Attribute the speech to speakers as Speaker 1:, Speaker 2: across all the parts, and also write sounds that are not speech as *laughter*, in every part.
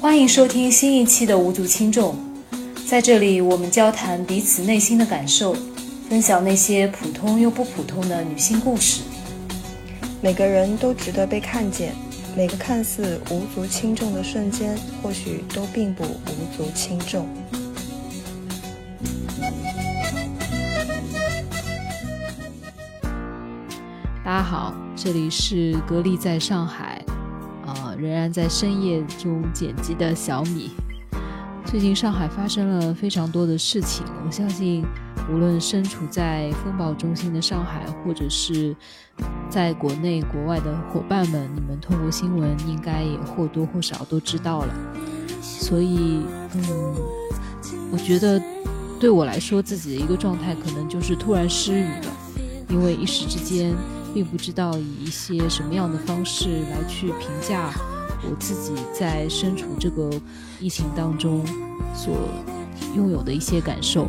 Speaker 1: 欢迎收听新一期的无足轻重，在这里我们交谈彼此内心的感受，分享那些普通又不普通的女性故事。
Speaker 2: 每个人都值得被看见，每个看似无足轻重的瞬间，或许都并不无足轻重。
Speaker 3: 大家好，这里是格力在上海。仍然在深夜中剪辑的小米。最近上海发生了非常多的事情，我相信无论身处在风暴中心的上海，或者是在国内国外的伙伴们，你们通过新闻应该也或多或少都知道了。所以，嗯，我觉得对我来说，自己的一个状态可能就是突然失语了，因为一时之间。并不知道以一些什么样的方式来去评价我自己在身处这个疫情当中所拥有的一些感受。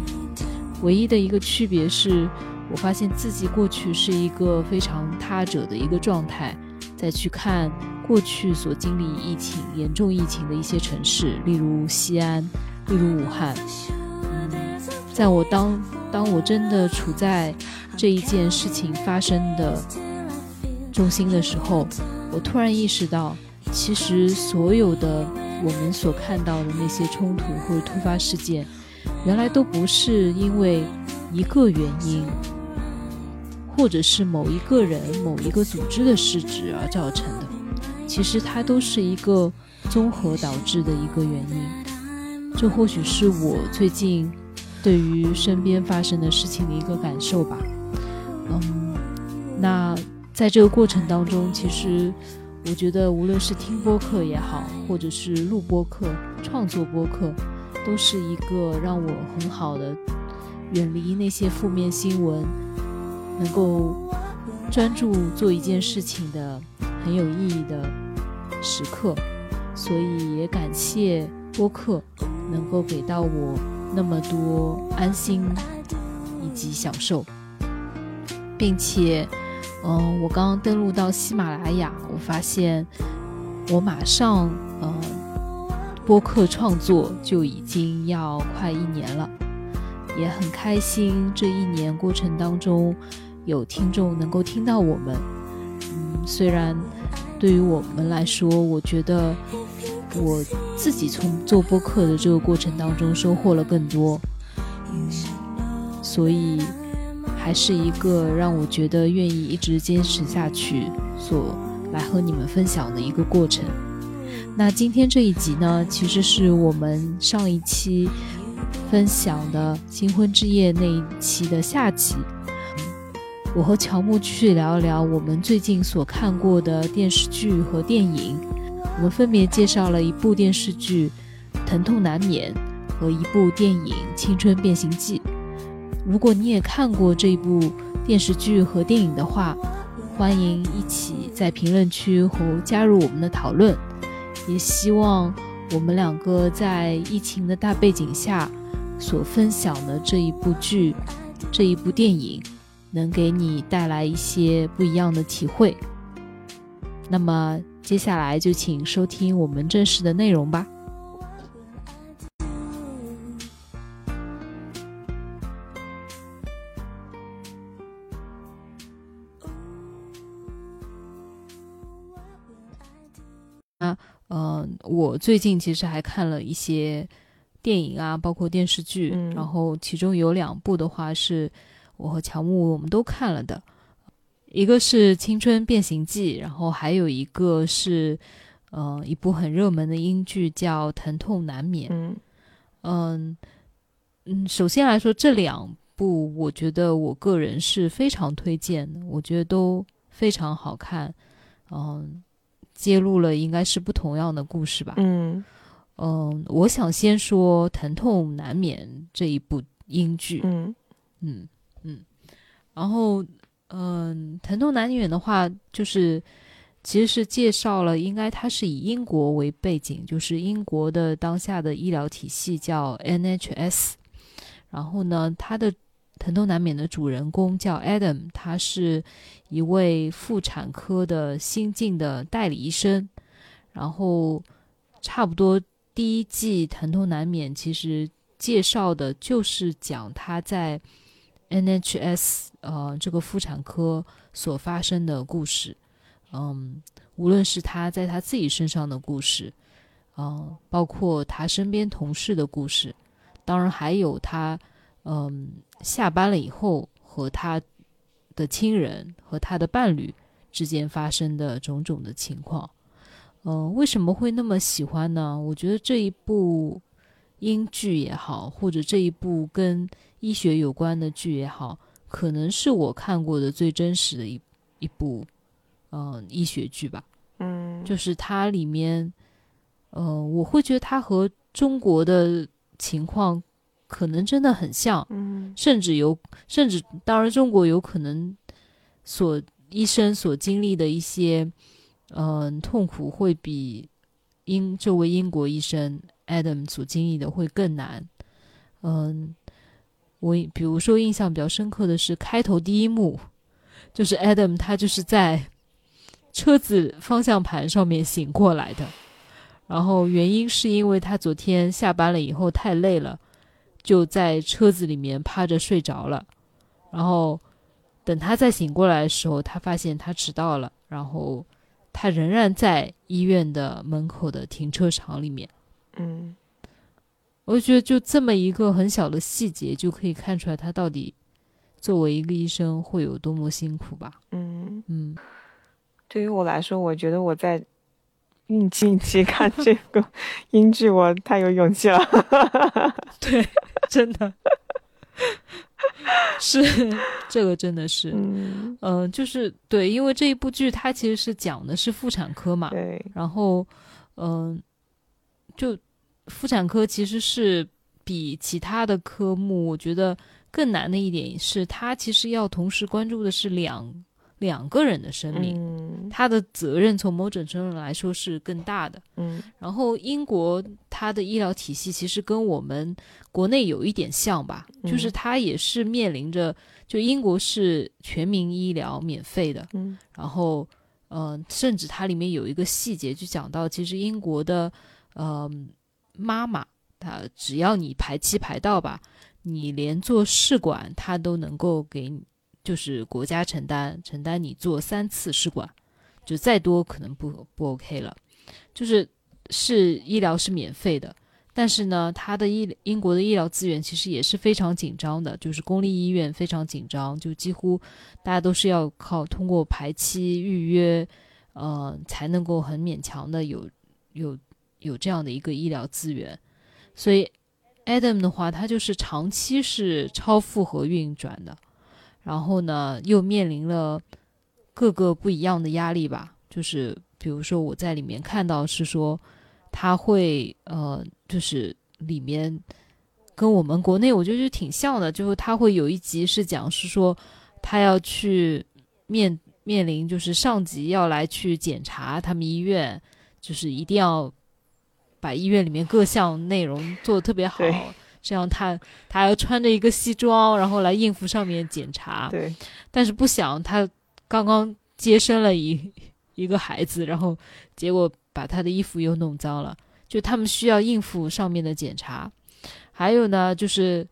Speaker 3: 唯一的一个区别是，我发现自己过去是一个非常他者的一个状态，再去看过去所经历疫情严重疫情的一些城市，例如西安，例如武汉。在我当当我真的处在。这一件事情发生的中心的时候，我突然意识到，其实所有的我们所看到的那些冲突或者突发事件，原来都不是因为一个原因，或者是某一个人、某一个组织的失职而造成的。其实它都是一个综合导致的一个原因。这或许是我最近对于身边发生的事情的一个感受吧。嗯，那在这个过程当中，其实我觉得，无论是听播客也好，或者是录播客、创作播客，都是一个让我很好的远离那些负面新闻，能够专注做一件事情的很有意义的时刻。所以也感谢播客能够给到我那么多安心以及享受。并且，嗯，我刚刚登录到喜马拉雅，我发现我马上，嗯，播客创作就已经要快一年了，也很开心。这一年过程当中，有听众能够听到我们，嗯，虽然对于我们来说，我觉得我自己从做播客的这个过程当中收获了更多，所以。还是一个让我觉得愿意一直坚持下去，所来和你们分享的一个过程。那今天这一集呢，其实是我们上一期分享的新婚之夜那一期的下集。我和乔木继续聊一聊我们最近所看过的电视剧和电影。我们分别介绍了一部电视剧《疼痛难免》和一部电影《青春变形记》。如果你也看过这部电视剧和电影的话，欢迎一起在评论区和加入我们的讨论。也希望我们两个在疫情的大背景下所分享的这一部剧、这一部电影，能给你带来一些不一样的体会。那么接下来就请收听我们正式的内容吧。我最近其实还看了一些电影啊，包括电视剧，然后其中有两部的话是我和乔木我们都看了的，一个是《青春变形记》，然后还有一个是呃一部很热门的英剧叫《疼痛难免》。嗯嗯嗯，首先来说这两部，我觉得我个人是非常推荐的，我觉得都非常好看，嗯。揭露了应该是不同样的故事吧。嗯嗯，我想先说《疼痛难免》这一部英剧。嗯嗯嗯，然后嗯，《疼痛难免》的话，就是其实是介绍了，应该它是以英国为背景，就是英国的当下的医疗体系叫 NHS。然后呢，它的疼痛难免的主人公叫 Adam，他是一位妇产科的新晋的代理医生，然后差不多第一季《疼痛难免》其实介绍的就是讲他在 NHS 呃这个妇产科所发生的故事，嗯，无论是他在他自己身上的故事，嗯，包括他身边同事的故事，当然还有他嗯下班了以后和他的亲人和他的伴侣之间发生的种种的情况。嗯，为什么会那么喜欢呢？我觉得这一部英剧也好，或者这一部跟医学有关的剧也好，可能是我看过的最真实的一一部，嗯，医学剧吧。
Speaker 2: 嗯，
Speaker 3: 就是它里面，呃，我会觉得它和中国的情况可能真的很像，
Speaker 2: 嗯，
Speaker 3: 甚至有，甚至当然中国有可能所医生所经历的一些。嗯，痛苦会比英这位英国医生 Adam 所经历的会更难。嗯，我比如说印象比较深刻的是开头第一幕，就是 Adam 他就是在车子方向盘上面醒过来的，然后原因是因为他昨天下班了以后太累了，就在车子里面趴着睡着了，然后等他再醒过来的时候，他发现他迟到了，然后。他仍然在医院的门口的停车场里面。
Speaker 2: 嗯，
Speaker 3: 我觉得就这么一个很小的细节，就可以看出来他到底作为一个医生会有多么辛苦吧。
Speaker 2: 嗯
Speaker 3: 嗯，
Speaker 2: 对于我来说，我觉得我在孕期看这个 *laughs* 英剧，我太有勇气了。*laughs*
Speaker 3: 对，真的。*laughs* 是，这个真的是，
Speaker 2: 嗯，
Speaker 3: 呃，就是对，因为这一部剧它其实是讲的是妇产科嘛，
Speaker 2: 对，
Speaker 3: 然后，嗯，就妇产科其实是比其他的科目，我觉得更难的一点是，它其实要同时关注的是两。两个人的生命，他的责任从某种程度来说是更大的。
Speaker 2: 嗯，
Speaker 3: 然后英国它的医疗体系其实跟我们国内有一点像吧，就是它也是面临着，就英国是全民医疗免费的。
Speaker 2: 嗯，
Speaker 3: 然后，嗯，甚至它里面有一个细节就讲到，其实英国的，呃，妈妈，她只要你排期排到吧，你连做试管，她都能够给你。就是国家承担承担你做三次试管，就再多可能不不 OK 了。就是是医疗是免费的，但是呢，它的医英国的医疗资源其实也是非常紧张的，就是公立医院非常紧张，就几乎大家都是要靠通过排期预约，呃，才能够很勉强的有有有这样的一个医疗资源。所以 Adam 的话，他就是长期是超负荷运转的。然后呢，又面临了各个不一样的压力吧。就是比如说，我在里面看到是说，他会呃，就是里面跟我们国内我觉得挺像的。就是他会有一集是讲是说，他要去面面临，就是上级要来去检查他们医院，就是一定要把医院里面各项内容做的特别好。这样他他要穿着一个西装，然后来应付上面检查。
Speaker 2: 对，
Speaker 3: 但是不想他刚刚接生了一 *laughs* 一个孩子，然后结果把他的衣服又弄脏了。就他们需要应付上面的检查，还有呢，就是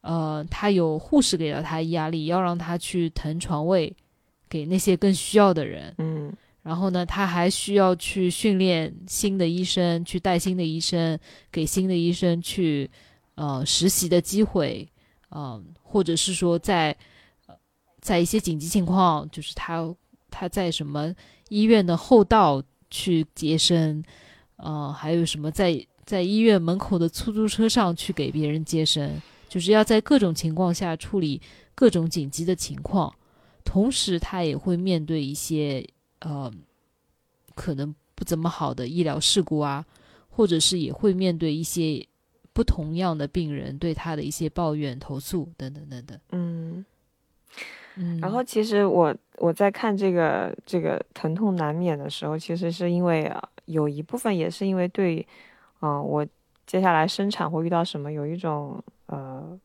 Speaker 3: 呃，他有护士给到他压力，要让他去腾床位给那些更需要的人。
Speaker 2: 嗯，
Speaker 3: 然后呢，他还需要去训练新的医生，去带新的医生，给新的医生去。呃，实习的机会，嗯，或者是说在，在一些紧急情况，就是他他在什么医院的后道去接生，呃，还有什么在在医院门口的出租车上去给别人接生，就是要在各种情况下处理各种紧急的情况，同时他也会面对一些呃可能不怎么好的医疗事故啊，或者是也会面对一些。不同样的病人对他的一些抱怨、投诉等等等等。
Speaker 2: 嗯
Speaker 3: 嗯。
Speaker 2: 然后其实我我在看这个这个疼痛难免的时候，其实是因为啊，有一部分也是因为对，嗯，我接下来生产会遇到什么，有一种呃，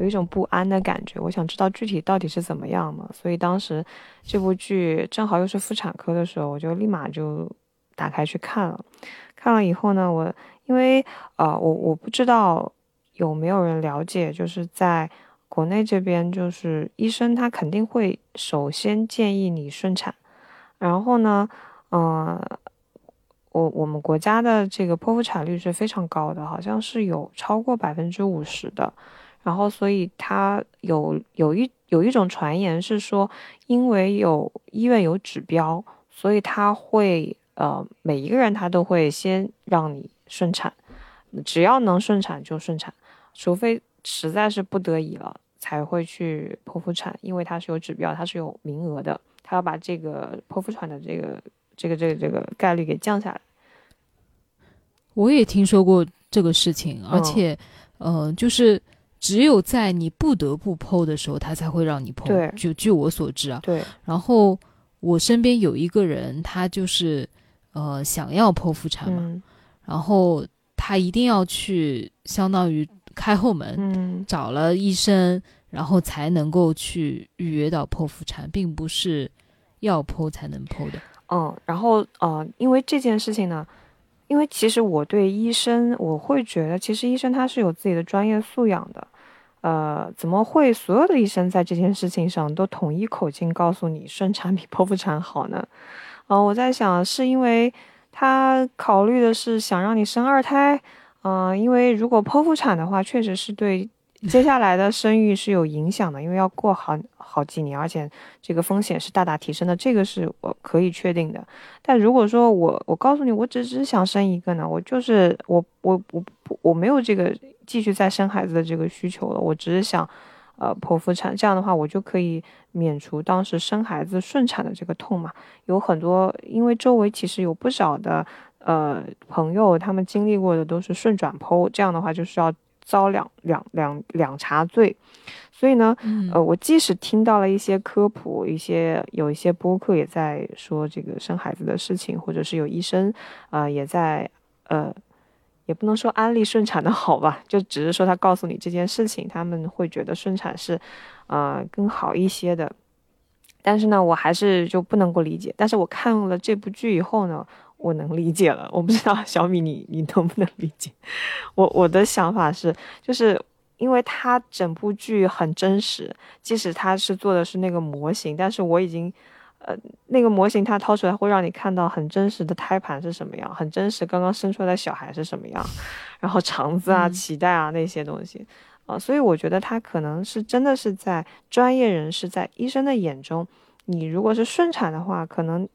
Speaker 2: 有一种不安的感觉。我想知道具体到底是怎么样嘛。所以当时这部剧正好又是妇产科的时候，我就立马就打开去看了。看了以后呢，我因为呃，我我不知道有没有人了解，就是在国内这边，就是医生他肯定会首先建议你顺产，然后呢，嗯，我我们国家的这个剖腹产率是非常高的，好像是有超过百分之五十的，然后所以他有有一有一种传言是说，因为有医院有指标，所以他会。呃，每一个人他都会先让你顺产，只要能顺产就顺产，除非实在是不得已了才会去剖腹产，因为它是有指标，它是有名额的，他要把这个剖腹产的这个这个这个这个概率给降下来。
Speaker 3: 我也听说过这个事情，而且，呃，就是只有在你不得不剖的时候，他才会让你剖。
Speaker 2: 对，
Speaker 3: 就据我所知啊。
Speaker 2: 对。
Speaker 3: 然后我身边有一个人，他就是。呃，想要剖腹产嘛，然后他一定要去，相当于开后门，嗯找了医生，然后才能够去预约到剖腹产，并不是要剖才能剖的。
Speaker 2: 嗯，然后呃，因为这件事情呢，因为其实我对医生，我会觉得，其实医生他是有自己的专业素养的，呃，怎么会所有的医生在这件事情上都统一口径告诉你顺产比剖腹产好呢？嗯，我在想，是因为他考虑的是想让你生二胎，嗯，因为如果剖腹产的话，确实是对 *laughs* 接下来的生育是有影响的，因为要过好好几年，而且这个风险是大大提升的，这个是我可以确定的。但如果说我我告诉你，我只是想生一个呢，我就是我我我我没有这个继续再生孩子的这个需求了，我只是想。呃，剖腹产这样的话，我就可以免除当时生孩子顺产的这个痛嘛。有很多，因为周围其实有不少的呃朋友，他们经历过的都是顺转剖，这样的话就是要遭两两两两茬罪。所以呢，呃，我即使听到了一些科普，一些有一些播客也在说这个生孩子的事情，或者是有医生啊也在呃。也不能说安利顺产的好吧，就只是说他告诉你这件事情，他们会觉得顺产是，呃，更好一些的。但是呢，我还是就不能够理解。但是我看了这部剧以后呢，我能理解了。我不知道小米你你能不能理解？我我的想法是，就是因为它整部剧很真实，即使它是做的是那个模型，但是我已经。呃，那个模型它掏出来会让你看到很真实的胎盘是什么样，很真实刚刚生出来的小孩是什么样，然后肠子啊、脐带啊那些东西，啊，所以我觉得它可能是真的是在专业人士在医生的眼中，你如果是顺产的话，可能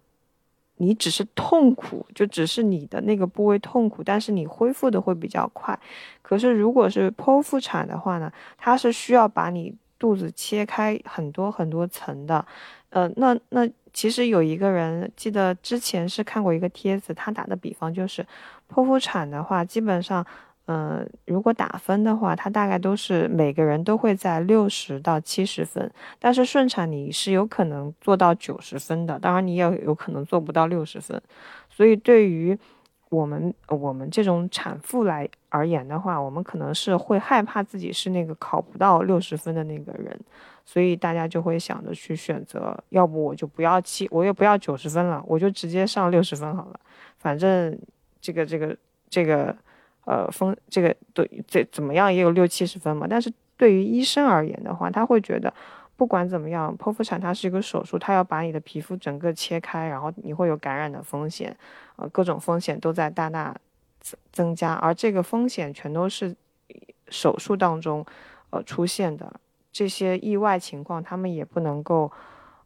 Speaker 2: 你只是痛苦，就只是你的那个部位痛苦，但是你恢复的会比较快。可是如果是剖腹产的话呢，它是需要把你肚子切开很多很多层的。呃，那那其实有一个人记得之前是看过一个帖子，他打的比方就是，剖腹产的话，基本上，嗯，如果打分的话，他大概都是每个人都会在六十到七十分，但是顺产你是有可能做到九十分的，当然你也有可能做不到六十分，所以对于我们我们这种产妇来而言的话，我们可能是会害怕自己是那个考不到六十分的那个人。所以大家就会想着去选择，要不我就不要七，我也不要九十分了，我就直接上六十分好了。反正这个这个这个，呃，风这个对这怎么样也有六七十分嘛。但是对于医生而言的话，他会觉得不管怎么样，剖腹产它是一个手术，它要把你的皮肤整个切开，然后你会有感染的风险，呃，各种风险都在大大增加，而这个风险全都是手术当中呃出现的。这些意外情况，他们也不能够，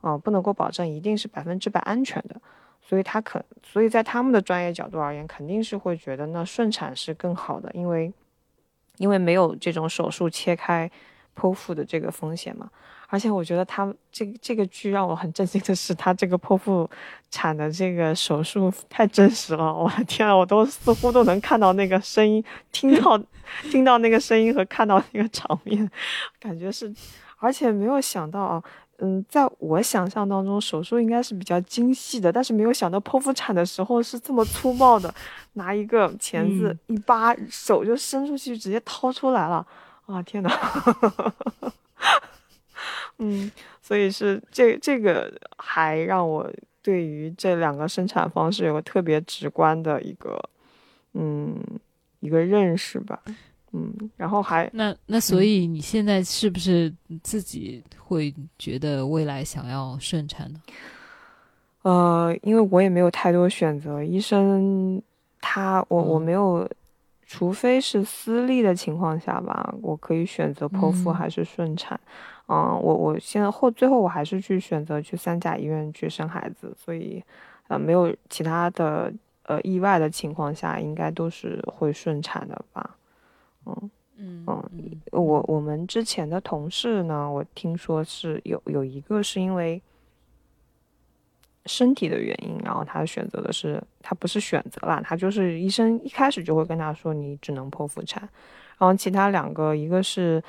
Speaker 2: 嗯，不能够保证一定是百分之百安全的，所以他可，所以在他们的专业角度而言，肯定是会觉得那顺产是更好的，因为，因为没有这种手术切开。剖腹的这个风险嘛，而且我觉得他这这个剧让我很震惊的是，他这个剖腹产的这个手术太真实了，我的天啊，我都似乎都能看到那个声音，听到听到那个声音和看到那个场面，感觉是，而且没有想到啊，嗯，在我想象当中，手术应该是比较精细的，但是没有想到剖腹产的时候是这么粗暴的，拿一个钳子一扒，手就伸出去，直接掏出来了。啊天哪，*laughs* 嗯，*laughs* 所以是这这个还让我对于这两个生产方式有个特别直观的一个嗯一个认识吧。嗯，然后还
Speaker 3: 那那所以你现在是不是自己会觉得未来想要顺产呢？
Speaker 2: 呃，因为我也没有太多选择，医生他我我
Speaker 3: 嗯
Speaker 2: 没有，除非是私立的情况下吧，我可以选择剖腹
Speaker 3: 嗯
Speaker 2: 还是顺产。嗯，我我现在后最后我还是去选择去三甲医院去生孩子，所以呃没有其他的呃意外的情况下，应该都是会顺产的吧。嗯
Speaker 3: 嗯
Speaker 2: 我我们之前的同事呢，我听说是有有一个是因为身体的原因，然后他选择的是他不是选择啦，他就是医生一开始就会跟他说你只能剖腹产，然后其他两个一个是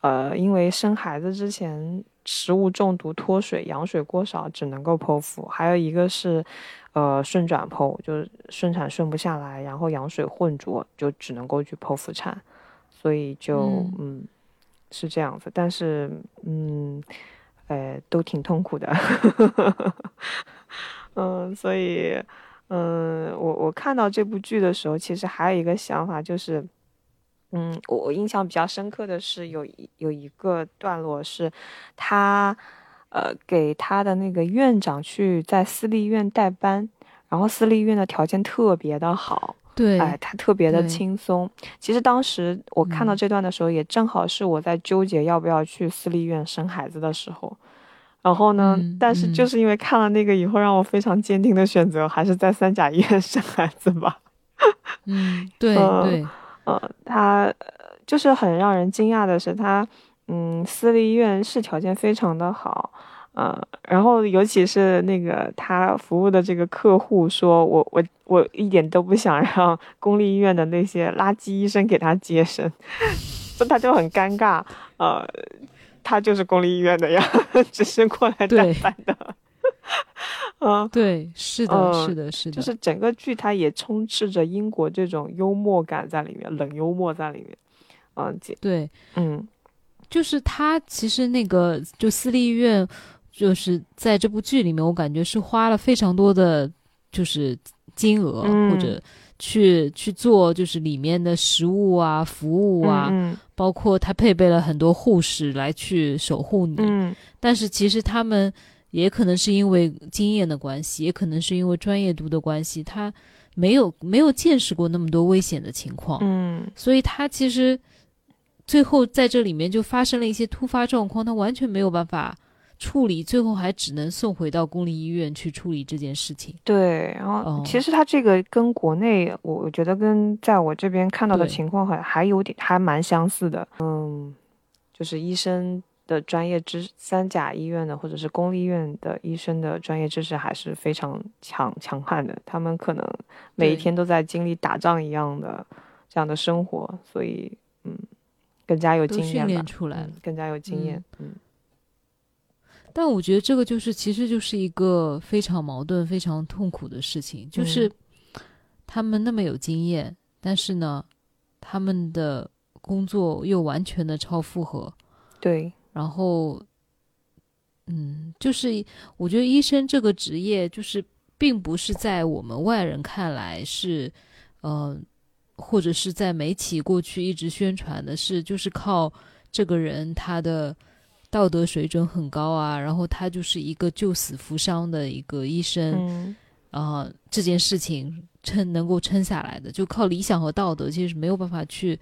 Speaker 2: 呃因为生孩子之前食物中毒脱水羊水过少只能够剖腹，还有一个是呃顺转剖，就是顺产顺不下来，然后羊水混浊就只能够去剖腹产。所以就
Speaker 3: 嗯。
Speaker 2: 嗯是这样子，但是嗯，呃，都挺痛苦的，*laughs* 嗯，所以嗯，我我看到这部剧的时候，其实还有一个想法就是，嗯，我我印象比较深刻的是有一有一个段落是他呃给他的那个院长去在私立医院代班，然后私立医院的条件特别的好。
Speaker 3: 对，
Speaker 2: 哎，他特别的轻松。其实当时我看到
Speaker 3: 嗯
Speaker 2: 这段的时候，也正好是我在纠结要不要去私立医院生孩子的时候。然后呢，
Speaker 3: 嗯
Speaker 2: 但是就
Speaker 3: 嗯
Speaker 2: 是因为看了那个以后，让我非常坚定的选择还是在三甲医院 *laughs* 生孩子吧。
Speaker 3: 嗯，对
Speaker 2: 呃
Speaker 3: 对，
Speaker 2: 呃，他呃就是很让人惊讶的是，他嗯，私立医院是条件非常的好，呃，然后尤其是那个他服务的这个客户说，我我我一点都不想让公立医院的那些垃圾医生给他接生，*laughs* 所以他就很尴尬，呃，他就是公立医院的呀，*laughs* 只是过来代
Speaker 3: 对。
Speaker 2: 班的，*laughs* 嗯、
Speaker 3: 对，是的，
Speaker 2: 嗯
Speaker 3: 是的，是的，
Speaker 2: 就是整个剧它也充斥着英国这种幽默感在里面，冷幽默在里面。嗯，姐，
Speaker 3: 对，
Speaker 2: 嗯。
Speaker 3: 就是他其实那个就私立医院，就是在这部剧里面，我感觉是花了非常多的，就是金额、
Speaker 2: 嗯
Speaker 3: 或者去去做，就是里面的食物啊、服务啊，
Speaker 2: 嗯
Speaker 3: 包括他配备了很多护士来去守护你。
Speaker 2: 嗯。
Speaker 3: 但是其实他们也可能是因为经验的关系，也可能是因为专业度的关系，他没有没有见识过那么多危险的情况，
Speaker 2: 嗯。
Speaker 3: 所以他其实最后在这里面就发生了一些突发状况，他完全没有办法处理，最后还只能送回到公立医院去处理这件事情。
Speaker 2: 对。然后
Speaker 3: 哦
Speaker 2: 其实他这个跟国内，我我觉得跟在我这边看到的情况还还有点还蛮相似的。嗯，就是医生的专业知，三甲医院的或者是公立医院的医生的专业知识还是非常强强悍的。他们可能每一天都在经历打仗一样的这样的生活，所以嗯，更加有经验吧
Speaker 3: 练出来了
Speaker 2: 嗯，更加有经验。嗯
Speaker 3: 但我觉得这个就是，其实就是一个非常矛盾、非常痛苦的事情，就是他们那么有经验，但是呢，他们的工作又完全的超负荷，
Speaker 2: 对，
Speaker 3: 然后，嗯，就是我觉得医生这个职业，就是并不是在我们外人看来是，呃，或者是在媒体过去一直宣传的是，就是靠这个人他的道德水准很高啊，然后他就是一个救死扶伤的一个医生，
Speaker 2: 嗯。
Speaker 3: 啊、这件事情撑能够撑下来的，就靠理想和道德，其实是没有办法去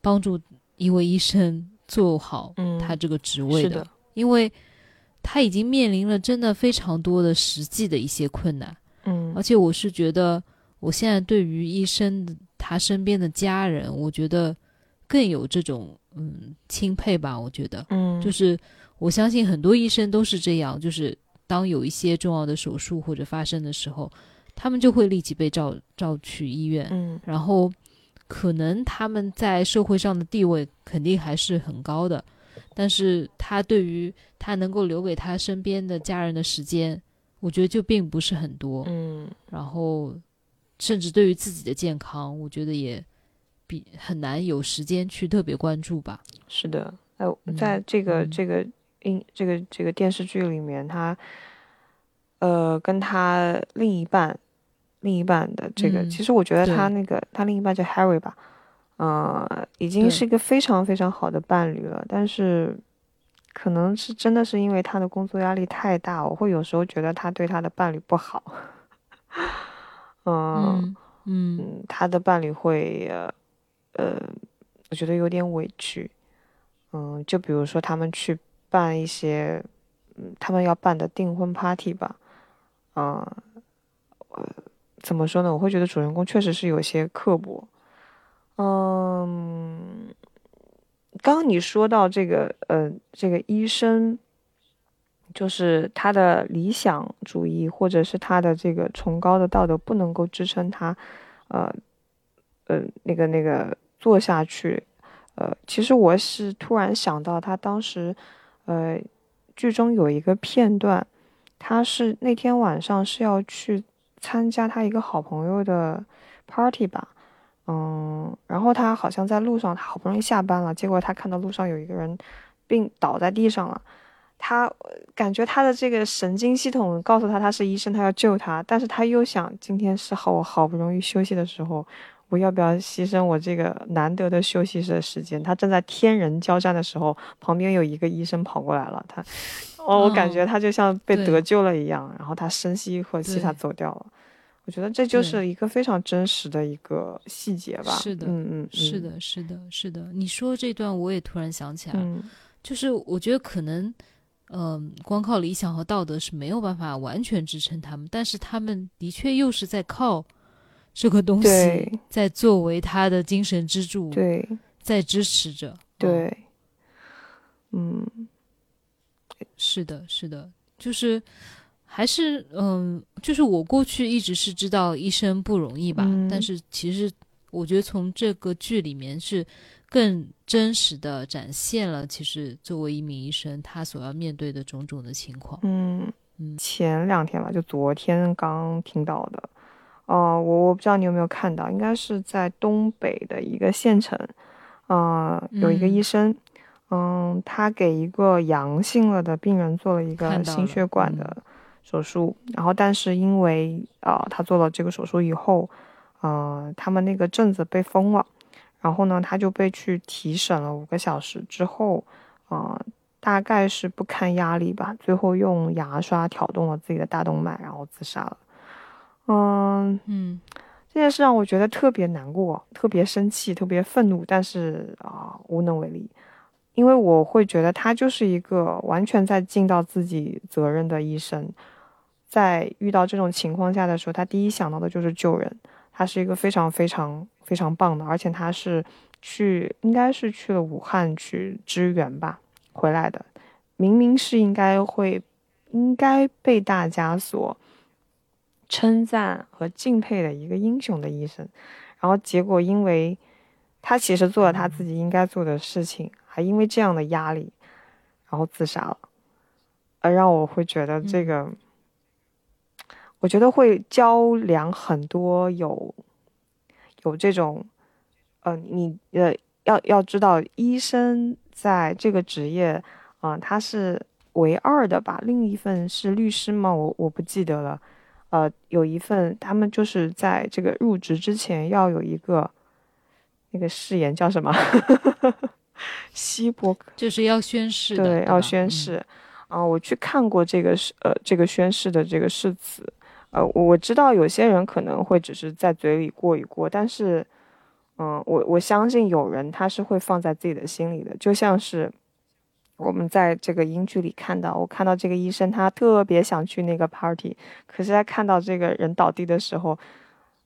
Speaker 3: 帮助一位医生做好
Speaker 2: 嗯，
Speaker 3: 他这个职位的，因为他已经面临了真的非常多的实际的一些困难，
Speaker 2: 嗯。
Speaker 3: 而且我是觉得，我现在对于医生他身边的家人，我觉得更有这种嗯钦佩吧，我觉得。
Speaker 2: 嗯，
Speaker 3: 就是我相信很多医生都是这样，就是当有一些重要的手术或者发生的时候，他们就会立即被召召去医院，
Speaker 2: 嗯。
Speaker 3: 然后可能他们在社会上的地位肯定还是很高的，但是他对于他能够留给他身边的家人的时间，我觉得就并不是很多，
Speaker 2: 嗯。
Speaker 3: 然后甚至对于自己的健康，我觉得也比很难有时间去特别关注吧。
Speaker 2: 是的，哎，
Speaker 3: 嗯
Speaker 2: 在这个
Speaker 3: 嗯
Speaker 2: 这个音这个这个电视剧里面，他呃跟他另一半另一半的这个，
Speaker 3: 嗯
Speaker 2: 其实我觉得他那个他另一半叫 Harry 吧，呃，已经是一个非常非常好的伴侣了。但是，可能是真的是因为他的工作压力太大，我会有时候觉得他对他的伴侣不好。*laughs*
Speaker 3: 嗯嗯，
Speaker 2: 他的伴侣会呃，呃我觉得有点委屈。嗯，就比如说他们去办一些，嗯，他们要办的订婚 party 吧，啊，呃，怎么说呢？我会觉得主人公确实是有些刻薄。嗯，刚刚你说到这个，呃，这个医生，就是他的理想主义或者是他的这个崇高的道德不能够支撑他，呃，呃，那个那个做下去。呃，其实我是突然想到，他当时，呃，剧中有一个片段，他是那天晚上是要去参加他一个好朋友的 party 吧，嗯，然后他好像在路上，他好不容易下班了，结果他看到路上有一个人病倒在地上了，他感觉他的这个神经系统告诉他他是医生，他要救他，但是他又想今天是好我好不容易休息的时候。我要不要牺牲我这个难得的休息的时间？他正在天人交战的时候，旁边有一个医生跑过来了。他，*laughs* 哦，我感觉他就像被得救了一样。然后他深吸一口气，他走掉了。我觉得这就是一个非常真实的一个细节吧。
Speaker 3: 是的，
Speaker 2: 嗯嗯，
Speaker 3: 是的，是的，是的。你说这段，我也突然想起来了，就是我觉得可能，嗯，光靠理想和道德是没有办法完全支撑他们，但是他们的确又是在靠。这个东西在作为他的精神支柱，
Speaker 2: 对，
Speaker 3: 在支持着，
Speaker 2: 对，嗯，
Speaker 3: 是的，是的，就是还是嗯，就是我过去一直是知道医生不容易吧，但是其实我觉得从这个剧里面是更真实的展现了，其实作为一名医生他所要面对的种种的情况。
Speaker 2: 嗯嗯，前两天吧，就昨天刚听到的。哦，我我不知道你有没有看到，应该是在东北的一个县城，啊，有一个医生，嗯，他给一个阳性了的病人做了一个心血管的手术，然后但是因为啊，他做了这个手术以后，呃，他们那个镇子被封了，然后呢，他就被去提审了五个小时之后，啊，大概是不堪压力吧，最后用牙刷挑动了自己的大动脉，然后自杀了。嗯嗯，这件事让我觉得特别难过，特别生气，特别愤怒，但是啊，无能为力，因为我会觉得他就是一个完全在尽到自己责任的医生，在遇到这种情况下的时候，他第一想到的就是救人，他是一个非常非常非常棒的，而且他是去应该是去了武汉去支援吧回来的，明明是应该会应该被大家所。称赞和敬佩的一个英雄的医生，然后结果因为他其实做了他自己应该做的事情，还因为这样的压力，然后自杀了，而让我会觉得这个，我觉得会教良很多有有这种，呃，你呃要要知道医生在这个职业，啊，他是唯二的吧？另一份是律师吗？我我不记得了。呃，有一份，他们就是在这个入职之前要有一个那个誓言，叫什么？*laughs* 希伯克，
Speaker 3: 就是要宣誓，
Speaker 2: 对，要宣誓。啊，我去看过这个誓，呃，这个宣誓的这个誓词。呃，我知道有些人可能会只是在嘴里过一过，但是，嗯，我我相信有人他是会放在自己的心里的，就像是。我们在这个英剧里看到，我看到这个医生，他特别想去那个 party，可是他看到这个人倒地的时候，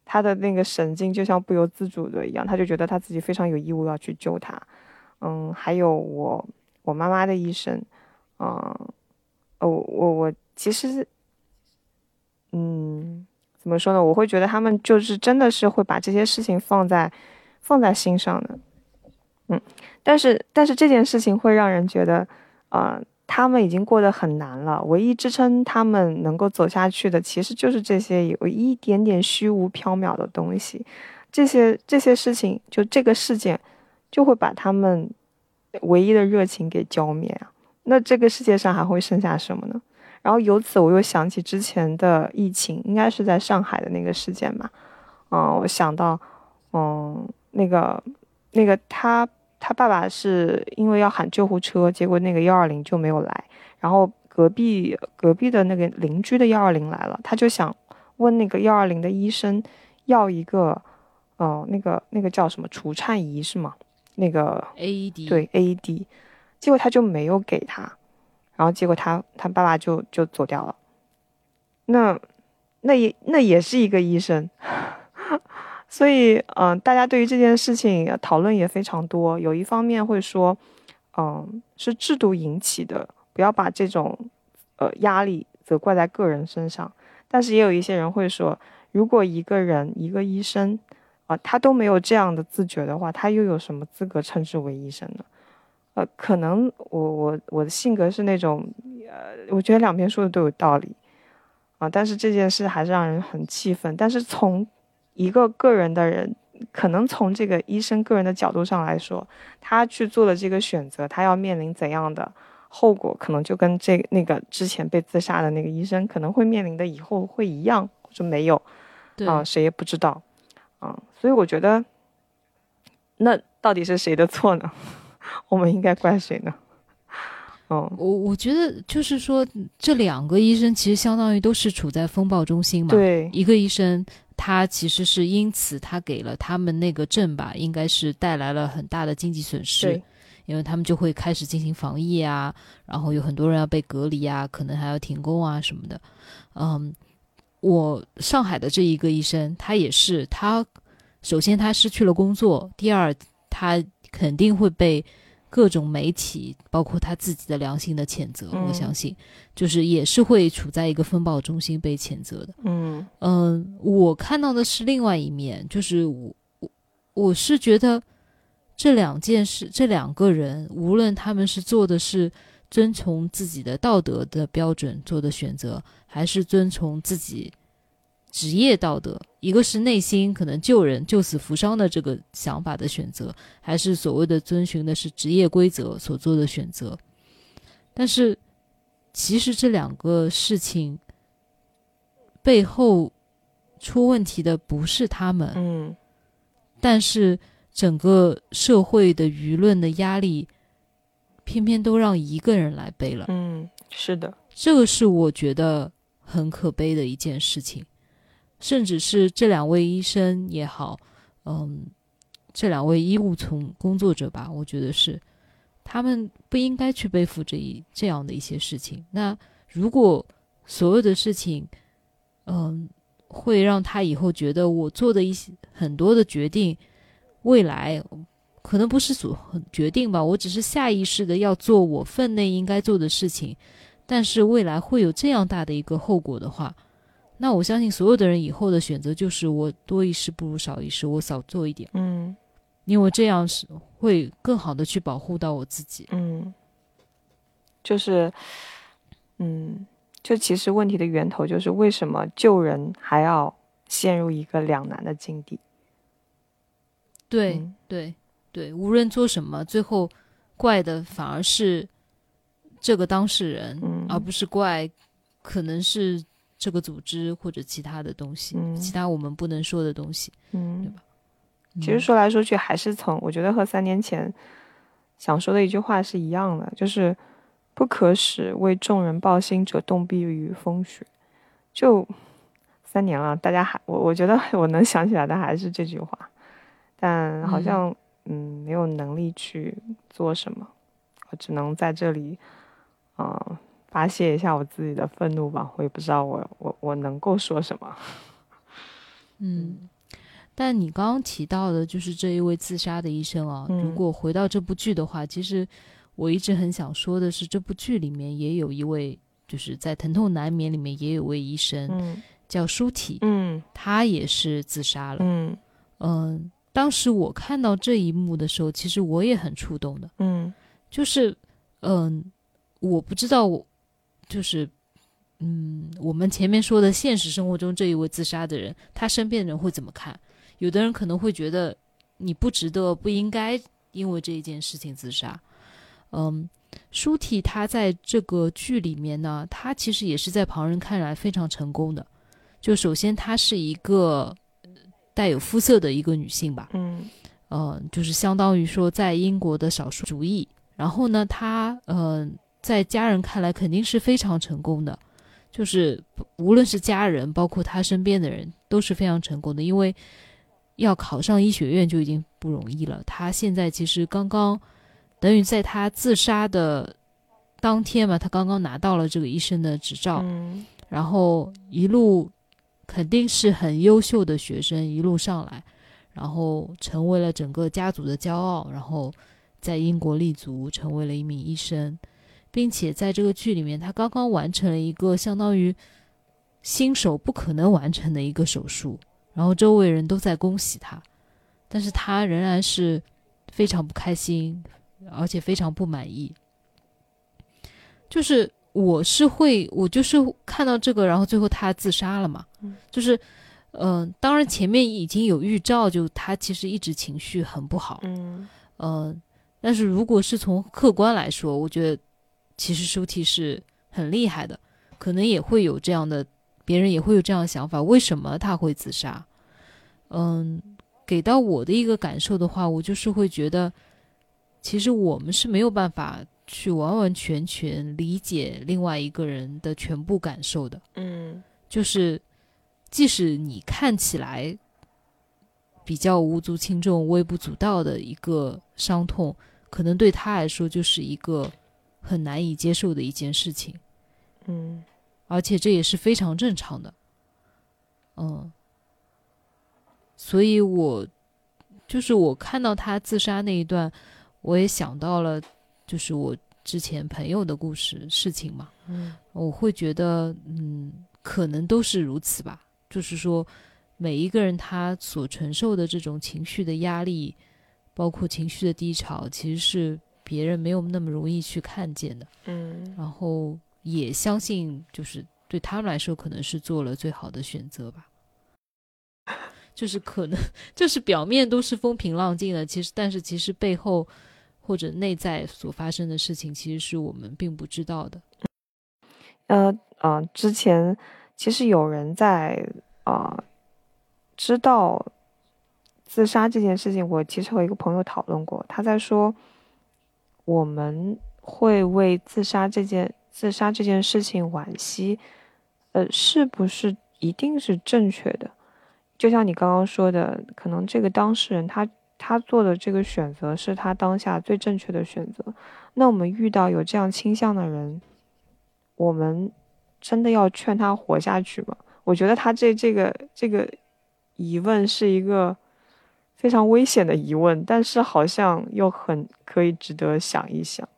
Speaker 2: 他的那个神经就像不由自主的一样，他就觉得他自己非常有义务要去救他。嗯，还有我我妈妈的医生，嗯，哦，我我其实，嗯，怎么说呢？我会觉得他们就是真的是会把这些事情放在放在心上的。嗯，但是但是这件事情会让人觉得，呃，他们已经过得很难了。唯一支撑他们能够走下去的，其实就是这些有一点点虚无缥缈的东西。这些这些事情，就这个事件，就会把他们唯一的热情给浇灭啊。那这个世界上还会剩下什么呢？然后由此我又想起之前的疫情，应该是在上海的那个事件吧。嗯，我想到，嗯，那个。那个他他爸爸是因为要喊救护车，结果那个幺二零就没有来，然后隔壁隔壁的那个邻居的幺二零来了，他就想问那个幺二零的医生要一个，呃，那个那个叫什么除颤仪是吗？那个
Speaker 3: AED
Speaker 2: 对 AED，结果他就没有给他，然后结果他他爸爸就就走掉了。那那也那也是一个医生，所以嗯、大家对于这件事情讨论也非常多。有一方面会说，嗯、是制度引起的，不要把这种呃压力责怪在个人身上。但是也有一些人会说，如果一个人一个医生啊、他都没有这样的自觉的话，他又有什么资格称之为医生呢？呃，可能我我我的性格是那种，呃，我觉得两边说的都有道理啊，但是这件事还是让人很气愤。但是从一个个人的人，可能从这个医生个人的角度上来说，他去做了这个选择，他要面临怎样的后果，可能就跟这那个之前被自杀的那个医生可能会面临的以后会一样，或者没有。
Speaker 3: 对
Speaker 2: 啊、谁也不知道，啊、所以我觉得，那到底是谁的错呢？*laughs* 我们应该怪谁呢？嗯，
Speaker 3: 我我觉得就是说，这两个医生其实相当于都是处在风暴中心嘛。，
Speaker 2: 对，
Speaker 3: 一个医生他其实是因此他给了他们那个镇吧，应该是带来了很大的经济损失
Speaker 2: 对，
Speaker 3: 因为他们就会开始进行防疫啊，然后有很多人要被隔离啊，可能还要停工啊什么的。嗯，我上海的这一个医生，他也是，他首先他失去了工作，第二他肯定会被各种媒体，包括他自己的良心的谴责。
Speaker 2: 嗯
Speaker 3: 我相信，就是也是会处在一个风暴中心被谴责的。
Speaker 2: 嗯
Speaker 3: 嗯，我看到的是另外一面，就是我我我是觉得这两件事，这两个人，无论他们是做的是遵从自己的道德的标准做的选择，还是遵从自己职业道德，一个是内心可能救人救死扶伤的这个想法的选择，还是所谓的遵循的是职业规则所做的选择。但是，其实这两个事情背后出问题的不是他们，
Speaker 2: 嗯
Speaker 3: 但是整个社会的舆论的压力，偏偏都让一个人来背了。
Speaker 2: 嗯，是的，
Speaker 3: 这个是我觉得很可悲的一件事情，甚至是这两位医生也好，嗯，这两位医务从工作者吧，我觉得是他们不应该去背负这一这样的一些事情。那如果所有的事情，嗯，会让他以后觉得我做的一些很多的决定，未来可能不是所决定吧，我只是下意识的要做我分内应该做的事情。但是未来会有这样大的一个后果的话，那我相信所有的人以后的选择就是我多一事不如少一事，我少做一点，
Speaker 2: 嗯
Speaker 3: 因为这样是会更好的去保护到我自己。
Speaker 2: 嗯，就是，嗯，就其实问题的源头就是为什么救人还要陷入一个两难的境地？
Speaker 3: 对、
Speaker 2: 嗯
Speaker 3: 对对，无论做什么，最后怪的反而是这个当事人，
Speaker 2: 嗯
Speaker 3: 而不是怪可能是这个组织或者其他的东西，
Speaker 2: 嗯
Speaker 3: 其他我们不能说的东西。嗯对
Speaker 2: 嗯
Speaker 3: 吧，
Speaker 2: 其实说来说去还是从我觉得和三年前想说的一句话是一样的，就是不可使为众人抱薪者冻毙于风雪。就三年了，大家还我我觉得我能想起来的还是这句话，但好像嗯没有能力去做什么，我只能在这里嗯、呃发泄一下我自己的愤怒吧。我也不知道我我我能够说什么。*laughs*
Speaker 3: 嗯，但你刚刚提到的，就是这一位自杀的医生啊。
Speaker 2: 嗯
Speaker 3: 如果回到这部剧的话，其实我一直很想说的是，这部剧里面也有一位，就是在《疼痛难眠》里面也有位医生、
Speaker 2: 嗯
Speaker 3: 叫舒体，
Speaker 2: 嗯
Speaker 3: 他也是自杀了。
Speaker 2: 嗯
Speaker 3: 嗯，当时我看到这一幕的时候，其实我也很触动的，
Speaker 2: 嗯
Speaker 3: 就是嗯，我不知道我就是。嗯，我们前面说的现实生活中这一位自杀的人，他身边的人会怎么看？有的人可能会觉得你不值得、不应该因为这一件事情自杀。嗯，舒体他在这个剧里面呢，他其实也是在旁人看来非常成功的。就首先她是一个呃带有肤色的一个女性吧，
Speaker 2: 嗯
Speaker 3: 呃，就是相当于说在英国的少数族裔。然后呢，他呃，在家人看来肯定是非常成功的，就是无论是家人，包括他身边的人，都是非常成功的，因为要考上医学院就已经不容易了。他现在其实刚刚等于在他自杀的当天嘛，他刚刚拿到了这个医生的执照，然后一路肯定是很优秀的学生，一路上来，然后成为了整个家族的骄傲，然后。在英国立足，成为了一名医生，并且在这个剧里面，他刚刚完成了一个相当于新手不可能完成的一个手术，然后周围人都在恭喜他，但是他仍然是非常不开心，而且非常不满意。就是我是会，我就是看到这个，然后最后他自杀了嘛，就是，嗯，当然前面已经有预兆，就他其实一直情绪很不好，嗯，嗯。但是如果是从客观来说，我觉得其实舒淇是很厉害的，可能也会有这样的，别人也会有这样的想法，为什么他会自杀？嗯，给到我的一个感受的话，我就是会觉得，其实我们是没有办法去完完全全理解另外一个人的全部感受的。
Speaker 2: 嗯，
Speaker 3: 就是即使你看起来比较无足轻重、微不足道的一个伤痛。可能对他来说就是一个很难以接受的一件事情，
Speaker 2: 嗯，
Speaker 3: 而且这也是非常正常的，嗯，所以我就是我看到他自杀那一段，我也想到了，就是我之前朋友的故事事情嘛，
Speaker 2: 嗯，
Speaker 3: 我会觉得，嗯，可能都是如此吧，就是说每一个人他所承受的这种情绪的压力。包括情绪的低潮，其实是别人没有那么容易去看见的。
Speaker 2: 嗯，
Speaker 3: 然后也相信，就是对他们来说，可能是做了最好的选择吧。*laughs* 就是可能，*laughs* 就是表面都是风平浪静的，其实，但是其实背后或者内在所发生的事情，其实是我们并不知道的。
Speaker 2: 呃呃，之前其实有人在啊知道。自杀这件事情，我其实和一个朋友讨论过，他在说，我们会为自杀这件自杀这件事情惋惜，呃，是不是一定是正确的？就像你刚刚说的，可能这个当事人他他做的这个选择是他当下最正确的选择。那我们遇到有这样倾向的人，我们真的要劝他活下去吗？我觉得他这这个这个疑问是一个。非常危险的疑问，但是好像又很可以值得想一想。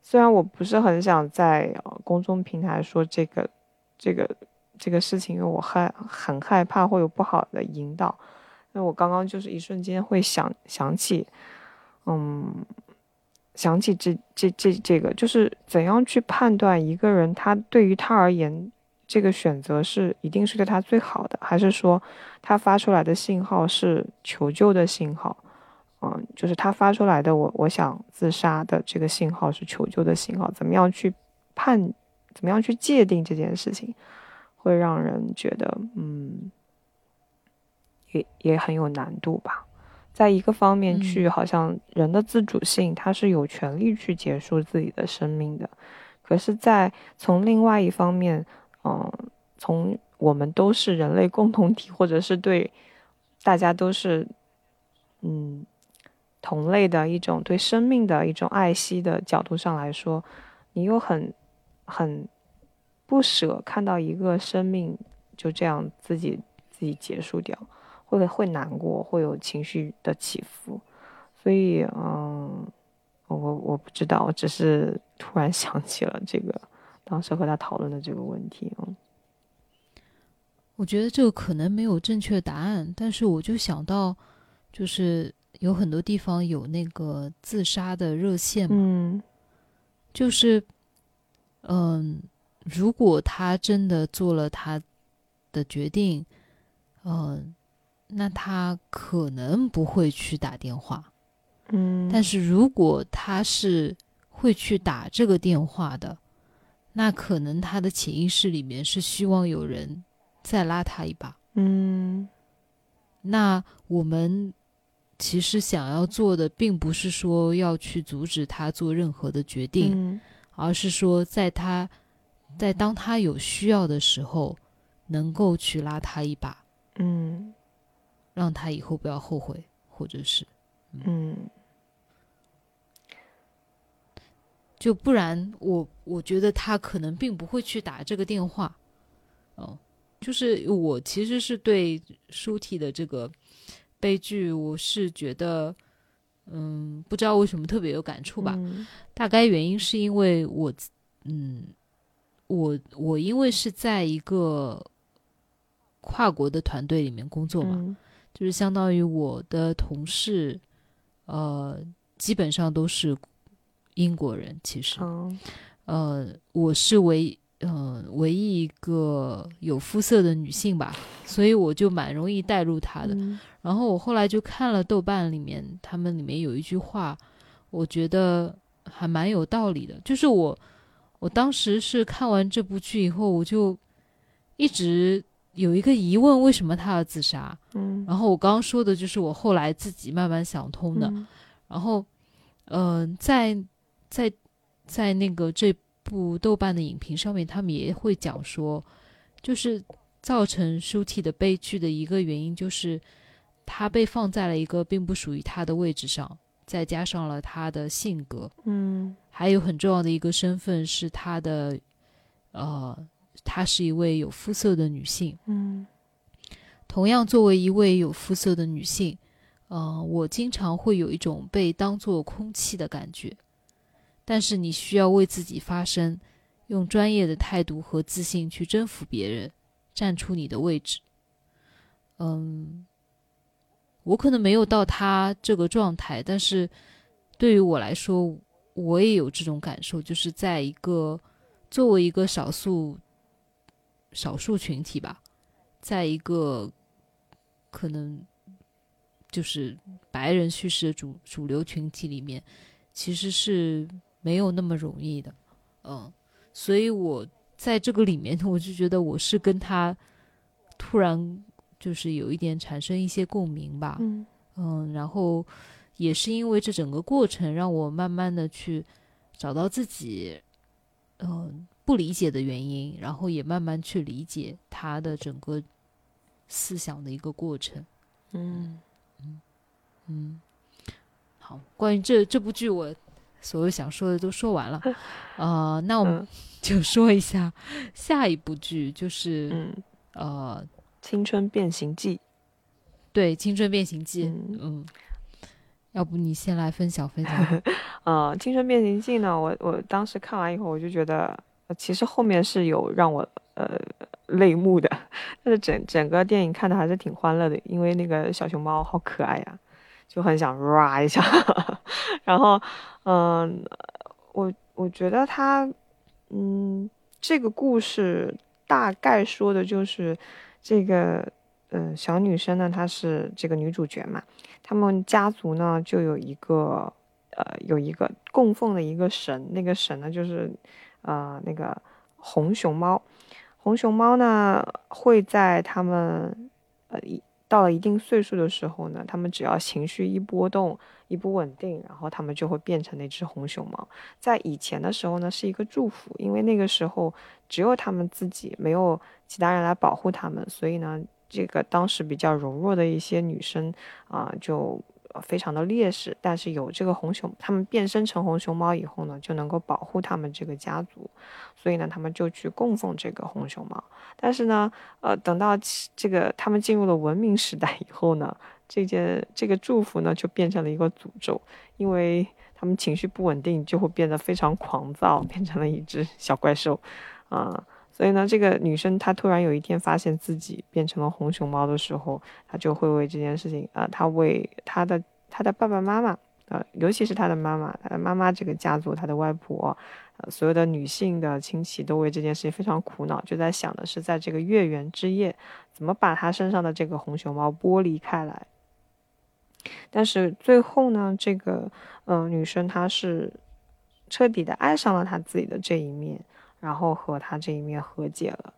Speaker 2: 虽然我不是很想在公众平台说这个、这个、这个事情，因为我害很害怕会有不好的引导。那我刚刚就是一瞬间会想想起，嗯，想起这这这这个，就是怎样去判断一个人他对于他而言。这个选择是一定是对他最好的，还是说他发出来的信号是求救的信号？嗯，就是他发出来的我我想自杀的这个信号是求救的信号？怎么样去判？怎么样去界定这件事情？会让人觉得，嗯，也也很有难度吧。在一个方面去，好像人的自主性，他是有权利去结束自己的生命的。可是，在从另外一方面，嗯，从我们都是人类共同体，或者是对大家都是嗯同类的一种对生命的一种爱惜的角度上来说，你又很很不舍看到一个生命就这样自己自己结束掉，会会难过，会有情绪的起伏，所以嗯，我我不知道，我只是突然想起了这个。当时和他讨论的这个问题，嗯，
Speaker 3: 我觉得这个可能没有正确答案，但是我就想到，就是有很多地方有那个自杀的热线嘛，
Speaker 2: 嗯，
Speaker 3: 就是，嗯，如果他真的做了他的决定，嗯，那他可能不会去打电话，
Speaker 2: 嗯，
Speaker 3: 但是如果他是会去打这个电话的。那可能他的潜意识里面是希望有人再拉他一把，
Speaker 2: 嗯。
Speaker 3: 那我们其实想要做的，并不是说要去阻止他做任何的决定，
Speaker 2: 嗯
Speaker 3: 而是说在他在当他有需要的时候，能够去拉他一把，
Speaker 2: 嗯。
Speaker 3: 让他以后不要后悔，或者是
Speaker 2: 嗯
Speaker 3: 就不然我我觉得他可能并不会去打这个电话，哦，就是我其实是对舒体的这个悲剧，我是觉得，嗯，不知道为什么特别有感触吧，
Speaker 2: 嗯。
Speaker 3: 大概原因是因为我，嗯，我我因为是在一个跨国的团队里面工作嘛，
Speaker 2: 嗯。
Speaker 3: 就是相当于我的同事，呃，基本上都是英国人，其实，
Speaker 2: 嗯
Speaker 3: 呃，我是唯呃唯一一个有肤色的女性吧，所以我就蛮容易带入她的。
Speaker 2: 嗯
Speaker 3: 然后我后来就看了豆瓣里面，他们里面有一句话，我觉得还蛮有道理的。就是我，我当时是看完这部剧以后，我就一直有一个疑问：为什么他要自杀？
Speaker 2: 嗯
Speaker 3: 然后我刚刚说的就是我后来自己慢慢想通的。
Speaker 2: 嗯
Speaker 3: 然后，嗯、在在在那个这部豆瓣的影评上面，他们也会讲说，就是造成舒体的悲剧的一个原因，就是他被放在了一个并不属于他的位置上，再加上了他的性格，
Speaker 2: 嗯
Speaker 3: 还有很重要的一个身份是他的，呃，她是一位有肤色的女性。
Speaker 2: 嗯
Speaker 3: 同样，作为一位有肤色的女性，呃，我经常会有一种被当作空气的感觉。但是你需要为自己发声，用专业的态度和自信去征服别人，站出你的位置。嗯，我可能没有到他这个状态，但是对于我来说，我也有这种感受，就是在一个作为一个少数少数群体吧，在一个可能就是白人叙事的主主流群体里面，其实是没有那么容易的，嗯，所以我在这个里面，*laughs* 我就觉得我是跟他突然就是有一点产生一些共鸣吧，
Speaker 2: 嗯。
Speaker 3: 嗯，然后也是因为这整个过程，让我慢慢的去找到自己，嗯、不理解的原因，然后也慢慢去理解他的整个思想的一个过程。
Speaker 2: 嗯
Speaker 3: 嗯，好，关于这这部剧，我所有想说的都说完了，*laughs* 呃，那我们
Speaker 2: 嗯。*laughs*
Speaker 3: 就说一下下一部剧，就是、
Speaker 2: 嗯，
Speaker 3: 呃，
Speaker 2: 青春变形记。
Speaker 3: 对，《青春变形记》
Speaker 2: 嗯。
Speaker 3: 嗯，要不你先来分享分享？*laughs*
Speaker 2: 呃，青春变形记呢，我我当时看完以后，我就觉得，呃其实后面是有让我呃泪目的，但是整整个电影看的还是挺欢乐的，因为那个小熊猫好可爱呀，就很想哇一下。*laughs* 然后，嗯、我我觉得它，嗯，这个故事大概说的就是这个，嗯、小女生呢，她是这个女主角嘛，他们家族呢就有一个。呃，有一个供奉的一个神，那个神呢就是，呃，那个红熊猫。红熊猫呢会在他们呃一到了一定岁数的时候呢，他们只要情绪一波动、一不稳定，然后他们就会变成那只红熊猫。在以前的时候呢，是一个祝福，因为那个时候只有他们自己，没有其他人来保护他们，所以呢，这个当时比较柔弱的一些女生啊、就非常的劣势，但是有这个红熊，他们变身成红熊猫以后呢，就能够保护他们这个家族，所以呢，他们就去供奉这个红熊猫。但是呢，呃，等到这个他们进入了文明时代以后呢，这件这个祝福呢就变成了一个诅咒，因为他们情绪不稳定，就会变得非常狂躁，变成了一只小怪兽，啊、所以呢，这个女生她突然有一天发现自己变成了红熊猫的时候，她就会为这件事情啊、她为她的她的爸爸妈妈，呃，尤其是她的妈妈，她的妈妈这个家族，她的外婆，呃，所有的女性的亲戚都为这件事情非常苦恼，就在想的是在这个月圆之夜，怎么把她身上的这个红熊猫剥离开来。但是最后呢，这个嗯、女生她是彻底的爱上了她自己的这一面，然后和她这一面和解了。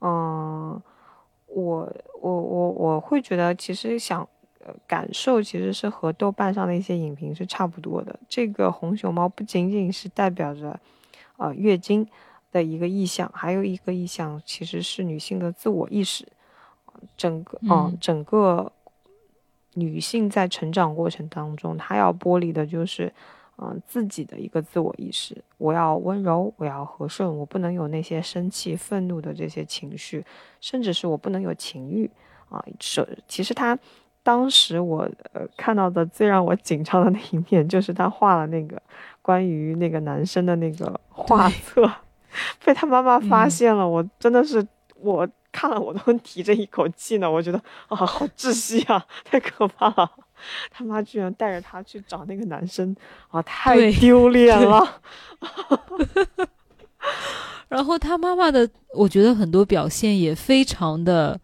Speaker 2: 嗯，我我我我会觉得，其实想感受其实是和豆瓣上的一些影评是差不多的。这个红熊猫不仅仅是代表着，呃，月经的一个意象，还有一个意象其实是女性的自我意识。整个，嗯，整个女性在成长过程当中，她要剥离的就是，嗯，自己的一个自我意识。我要温柔，我要和顺，我不能有那些生气、愤怒的这些情绪，甚至是我不能有情欲。啊，是，其实她当时我呃看到的最让我紧张的那一面，就是他画了那个关于那个男生的那个 *laughs* 画册，被他妈妈发现了，我真的是我看了我都提着一口气呢，我觉得啊好窒息啊，太可怕了，他妈居然带着他去找那个男生啊，太丢脸了。
Speaker 3: 然后他妈妈的，我觉得很多表现也非常的。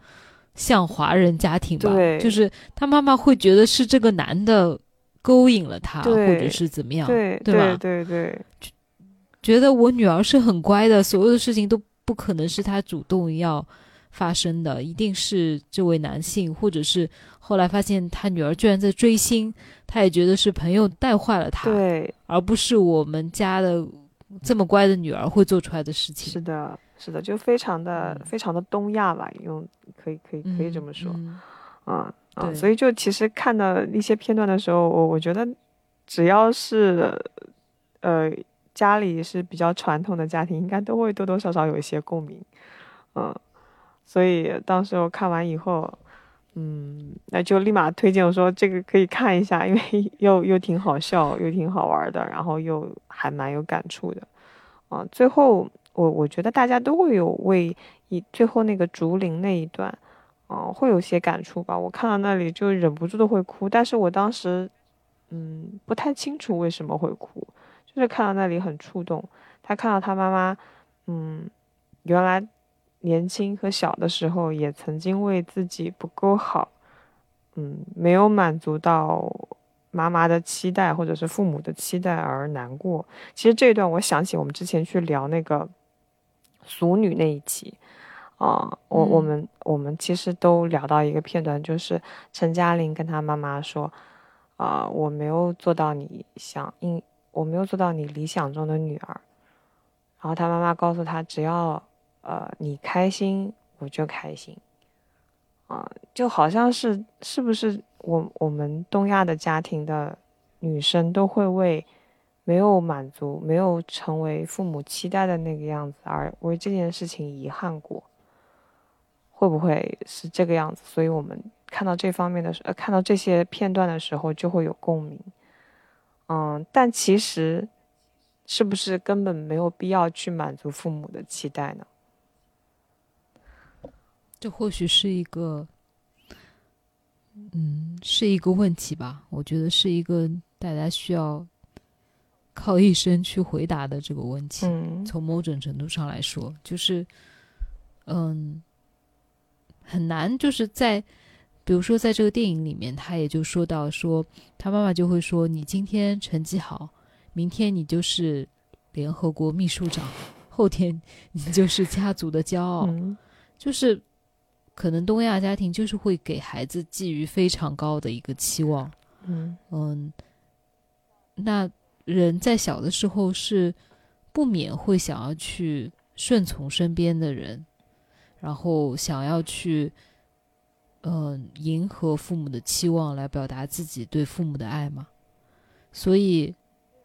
Speaker 3: 像华人家庭吧，就是他妈妈会觉得是这个男的勾引了他，或者是怎么样，
Speaker 2: 对
Speaker 3: 对吧？
Speaker 2: 对对，
Speaker 3: 觉得我女儿是很乖的，所有的事情都不可能是她主动要发生的，一定是这位男性，或者是后来发现他女儿居然在追星，他也觉得是朋友带坏了他，
Speaker 2: 对，
Speaker 3: 而不是我们家的这么乖的女儿会做出来的事情。
Speaker 2: 是的。是的，就非常的非常的东亚吧，用可以可以可以这么说，啊啊，所以就其实看到一些片段的时候，我我觉得只要是呃家里是比较传统的家庭，应该都会多多少少有一些共鸣，嗯，所以当时我看完以后，嗯，那就立马推荐我说这个可以看一下，因为 *laughs* 又又挺好笑，又挺好玩的，然后又还蛮有感触的，啊，最后。我我觉得大家都会有为以最后那个竹林那一段，嗯，会有些感触吧。我看到那里就忍不住的会哭，但是我当时，嗯，不太清楚为什么会哭，就是看到那里很触动。他看到他妈妈，嗯，原来年轻和小的时候也曾经为自己不够好，嗯，没有满足到。妈妈的期待，或者是父母的期待而难过。其实这一段，我想起我们之前去聊那个俗女那一期，啊，我我们我们其实都聊到一个片段，就是陈嘉玲跟她妈妈说，啊，我没有做到你想，应我没有做到你理想中的女儿。然后她妈妈告诉她，只要呃你开心，我就开心。啊，就好像是是不是我我们东亚的家庭的女生都会为没有满足、没有成为父母期待的那个样子而为这件事情遗憾过？会不会是这个样子？所以我们看到这方面的时，呃，看到这些片段的时候就会有共鸣。嗯，但其实是不是根本没有必要去满足父母的期待呢？
Speaker 3: 这或许是一个，嗯，是一个问题吧。我觉得是一个大家需要靠一生去回答的这个问题。从某种程度上来说，就是，嗯，很难。就是在，比如说，在这个电影里面，他也就说到说，他妈妈就会说：“你今天成绩好，明天你就是联合国秘书长，后天你就是家族的骄傲。”就是。可能东亚家庭就是会给孩子寄予非常高的一个期望，
Speaker 2: 嗯
Speaker 3: 嗯，那人在小的时候是不免会想要去顺从身边的人，然后想要去嗯迎合父母的期望来表达自己对父母的爱嘛。所以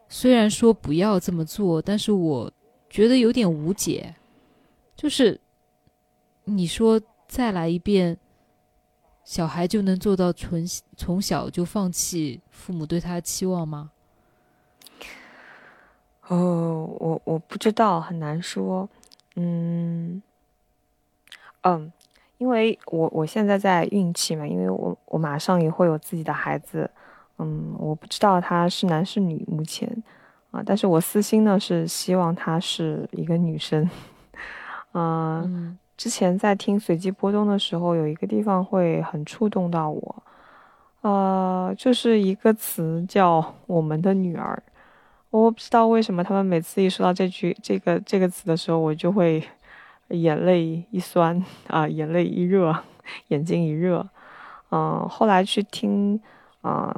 Speaker 3: 虽然说不要这么做，但是我觉得有点无解，就是你说。再来一遍，小孩就能做到从从小就放弃父母对他的期望吗？
Speaker 2: 哦，我我不知道，很难说。嗯嗯，因为我我现在在孕期嘛，因为我我马上也会有自己的孩子。嗯，我不知道他是男是女，目前啊，但是我私心呢是希望他是一个女生。*laughs* 嗯。之前在听随机波动的时候，有一个地方会很触动到我，呃，就是一个词叫“我们的女儿”。我不知道为什么他们每次一说到这句这个这个词的时候，我就会眼泪一酸啊，眼泪一热，眼睛一热嗯，后来去听，嗯，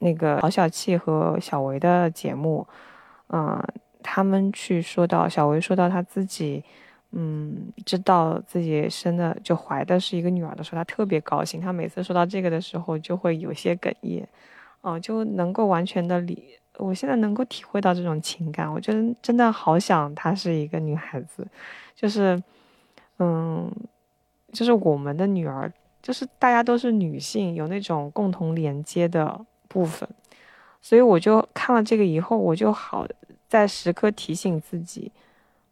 Speaker 2: 那个曹小气和小维的节目，嗯，他们去说到小维说到他自己，嗯，知道自己生的就怀的是一个女儿的时候，他特别高兴。他每次说到这个的时候，就会有些哽咽，哦，就能够完全的理。我现在能够体会到这种情感，我觉得真的好想她是一个女孩子，就是，嗯，就是我们的女儿。就是大家都是女性，有那种共同连接的部分，所以我就看了这个以后，我就好在时刻提醒自己，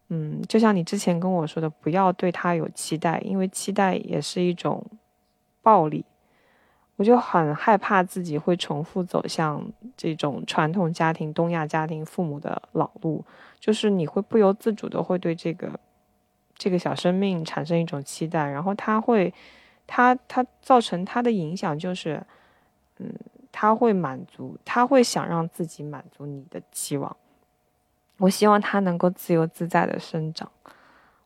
Speaker 2: 嗯，就像你之前跟我说的，不要对他有期待，因为期待也是一种暴力。我就很害怕自己会重复走向这种传统家庭、东亚家庭父母的老路，就是你会不由自主的会对这个这个小生命产生一种期待，然后他会。他他造成他的影响就是，嗯，他会满足，他会想让自己满足你的期望。我希望他能够自由自在的生长，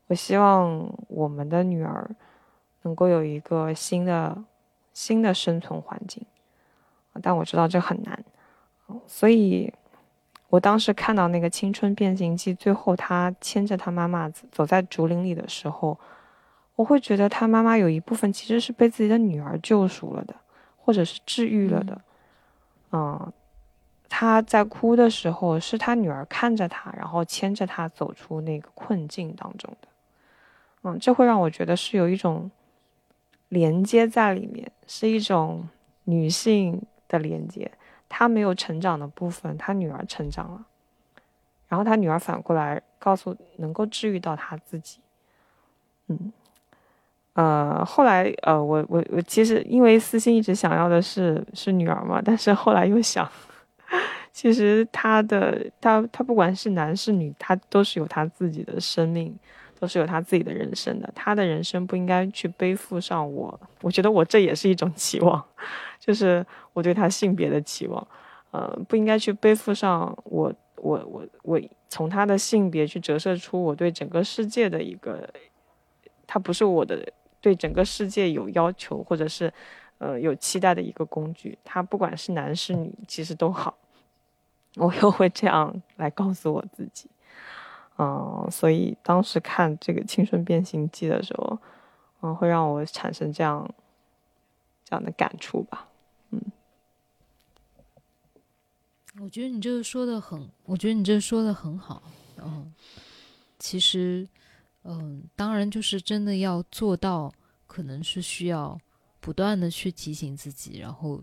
Speaker 2: 我希望我们的女儿能够有一个新的新的生存环境，但我知道这很难，所以，我当时看到那个《青春变形记》最后，他牵着他妈妈走在竹林里的时候。我会觉得他妈妈有一部分其实是被自己的女儿救赎了的，或者是治愈了的。嗯，他在哭的时候，是他女儿看着他，然后牵着他走出那个困境当中的。嗯，这会让我觉得是有一种连接在里面，是一种女性的连接。她没有成长的部分，她女儿成长了，然后她女儿反过来告诉，能够治愈到她自己。嗯。呃，后来呃，我我我其实因为私心一直想要的是是女儿嘛，但是后来又想，*laughs* 其实他的他他不管是男是女，他都是有他自己的生命，都是有他自己的人生的。他的人生不应该去背负上我，我觉得我这也是一种期望，就是我对他性别的期望，呃，不应该去背负上我我我我从他的性别去折射出我对整个世界的一个，他不是我的。对整个世界有要求，或者是，呃，有期待的一个工具。他不管是男是女，其实都好。*laughs* 我又会这样来告诉我自己，嗯，所以当时看这个《青春变形记》的时候，嗯，会让我产生这样这样的感触吧。嗯，
Speaker 3: 我觉得你这个说的很，我觉得你这个说的很好。嗯，其实。嗯，当然，就是真的要做到，可能是需要不断的去提醒自己，然后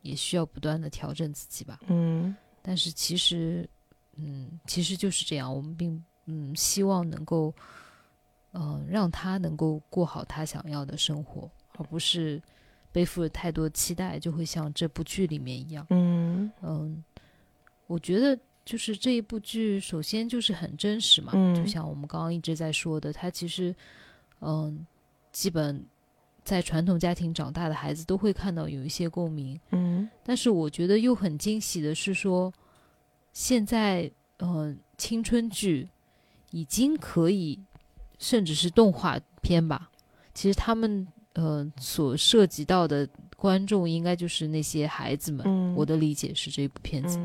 Speaker 3: 也需要不断的调整自己吧。
Speaker 2: 嗯，
Speaker 3: 但是其实，嗯，其实就是这样，我们并嗯希望能够，嗯，让他能够过好他想要的生活，而不是背负了太多期待，就会像这部剧里面一样。
Speaker 2: 嗯
Speaker 3: 嗯，我觉得。就是这一部剧，首先就是很真实嘛，就像我们刚刚一直在说的，他其实，嗯，基本在传统家庭长大的孩子都会看到有一些共鸣，
Speaker 2: 嗯，
Speaker 3: 但是我觉得又很惊喜的是说，现在，嗯，青春剧已经可以，甚至是动画片吧，其实他们，呃，所涉及到的观众应该就是那些孩子们，我的理解是这部片子。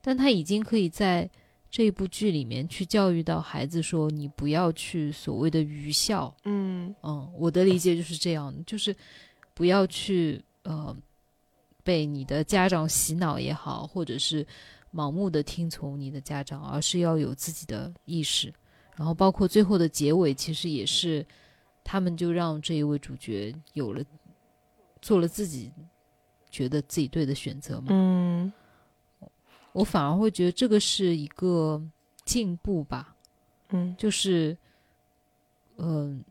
Speaker 3: 但他已经可以在这部剧里面去教育到孩子，说你不要去所谓的愚孝。
Speaker 2: 嗯
Speaker 3: 嗯，我的理解就是这样，就是不要去呃被你的家长洗脑也好，或者是盲目的听从你的家长，而是要有自己的意识。然后包括最后的结尾，其实也是他们就让这一位主角有了做了自己觉得自己对的选择嘛。
Speaker 2: 嗯。
Speaker 3: 我反而会觉得这个是一个进步吧，
Speaker 2: 嗯，
Speaker 3: 就是，嗯，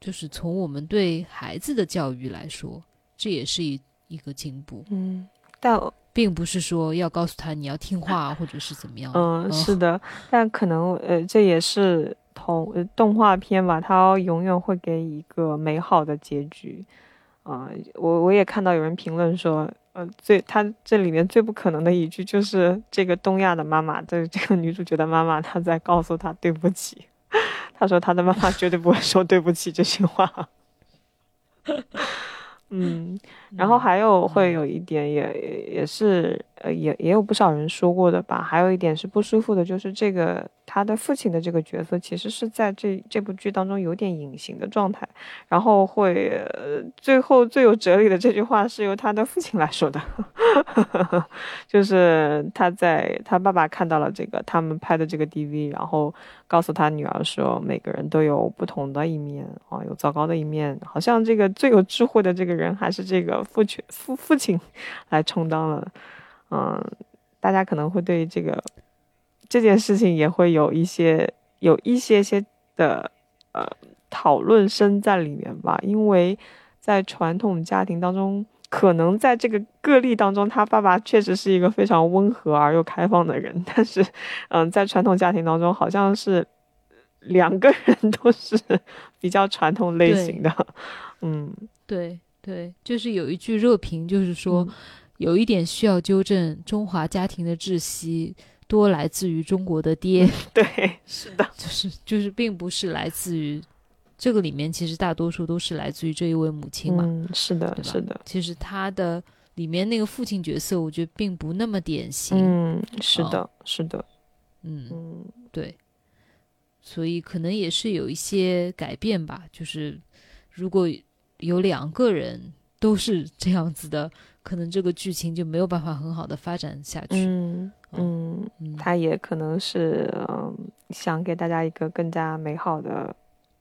Speaker 3: 就是从我们对孩子的教育来说，这也是一一个进步，
Speaker 2: 嗯，但
Speaker 3: 并不是说要告诉他你要听话或者是怎么样，
Speaker 2: 嗯，是的，但可能呃，这也是同动画片吧，它永远会给一个美好的结局，啊，我我也看到有人评论说。呃，最他这里面最不可能的一句就是这个东亚的妈妈，这这个女主角的妈妈，她在告诉她对不起。*laughs* 她说她的妈妈绝对不会说对不起这些话。*laughs* 嗯，然后还有会有一点也也是呃也也有不少人说过的吧，还有一点是不舒服的，就是这个他的父亲的这个角色其实是在这这部剧当中有点隐形的状态，然后会呃最后最有哲理的这句话是由他的父亲来说的，*laughs* 就是他在他爸爸看到了这个他们拍的这个 DV，然后告诉他女儿说每个人都有不同的一面啊，有糟糕的一面，好像这个最有智慧的这个人。人还是这个父亲父父亲来充当了，嗯，大家可能会对这个这件事情也会有一些有一些些的呃讨论声在里面吧，因为在传统家庭当中，可能在这个个例当中，他爸爸确实是一个非常温和而又开放的人，但是嗯，在传统家庭当中，好像是两个人都是比较传统类型的，*laughs* 嗯，
Speaker 3: 对。对，就是有一句热评，就是说，有一点需要纠正：中华家庭的窒息多来自于中国的爹。*laughs*
Speaker 2: 对，是的，
Speaker 3: 就是就是，并不是来自于这个里面，其实大多数都是来自于这一位母亲嘛。
Speaker 2: 嗯，是的，是的。
Speaker 3: 其实他的里面那个父亲角色，我觉得并不那么典型。
Speaker 2: 嗯，是的，是的。
Speaker 3: 嗯嗯，对。所以可能也是有一些改变吧，就是如果。有两个人都是这样子的，可能这个剧情就没有办法很好的发展下去。
Speaker 2: 嗯嗯，他也可能是嗯想给大家一个更加美好的、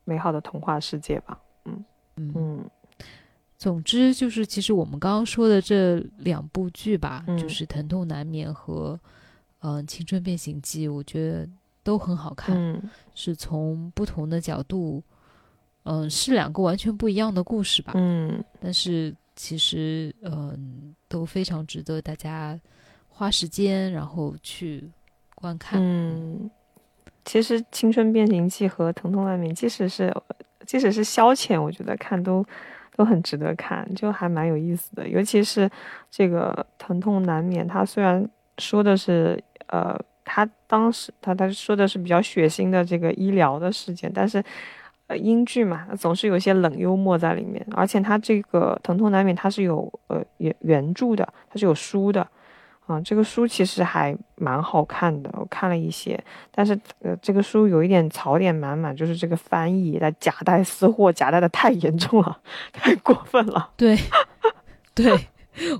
Speaker 2: 美好的童话世界吧。嗯嗯，
Speaker 3: 总之就是，其实我们刚刚说的这两部剧吧，就是《疼痛难免》和嗯《青春变形记》，我觉得都很好看，是从不同的角度。嗯，是两个完全不一样的故事吧？
Speaker 2: 嗯，
Speaker 3: 但是其实嗯都非常值得大家花时间然后去观看。
Speaker 2: 嗯，其实《青春变形记》和《疼痛难免》，即使是即使是消遣，我觉得看都都很值得看，就还蛮有意思的。尤其是这个《疼痛难免》，它虽然说的是呃，他当时他他说的是比较血腥的这个医疗的事件，但是。英剧嘛，总是有些冷幽默在里面，而且它这个《疼痛难免》它是有呃原原著的，它是有书的，啊，这个书其实还蛮好看的，我看了一些，但是呃这个书有一点槽点满满，就是这个翻译在夹带私货，夹带的太严重了，*laughs* 太过分了。
Speaker 3: 对，*laughs* 对，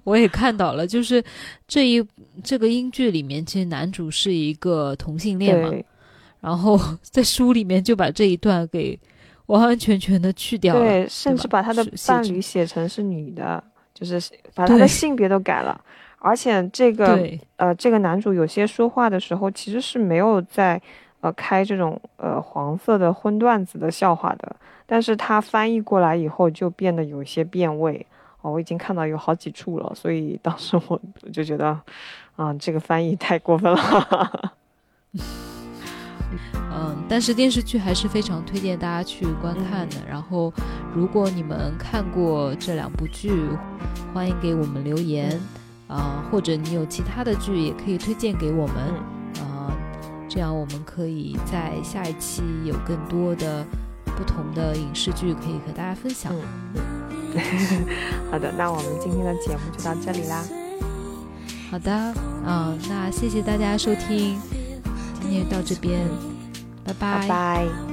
Speaker 3: 我也看到了，就是这一这个英剧里面，其实男主是一个同性恋嘛，然后 *laughs* 在书里面就把这一段给。完完全全的去掉了，
Speaker 2: 对，甚至把他的伴侣写成是女的，就是把他的性别都改了。而且这个呃，这个男主有些说话的时候其实是没有在呃开这种呃黄色的荤段子的笑话的，但是他翻译过来以后就变得有些变味。哦，我已经看到有好几处了，所以当时我就觉得啊，这个翻译太过分了。*laughs*
Speaker 3: 嗯，但是电视剧还是非常推荐大家去观看的。然后，如果你们看过这两部剧，欢迎给我们留言啊，或者你有其他的剧也可以推荐给我们啊，这样我们可以在下一期有更多的不同的影视剧可以和大家分享。
Speaker 2: 嗯 *laughs* 好的，那我们今天的节目就到这里啦。
Speaker 3: 好的，嗯，那谢谢大家收听，今天到这边。拜拜。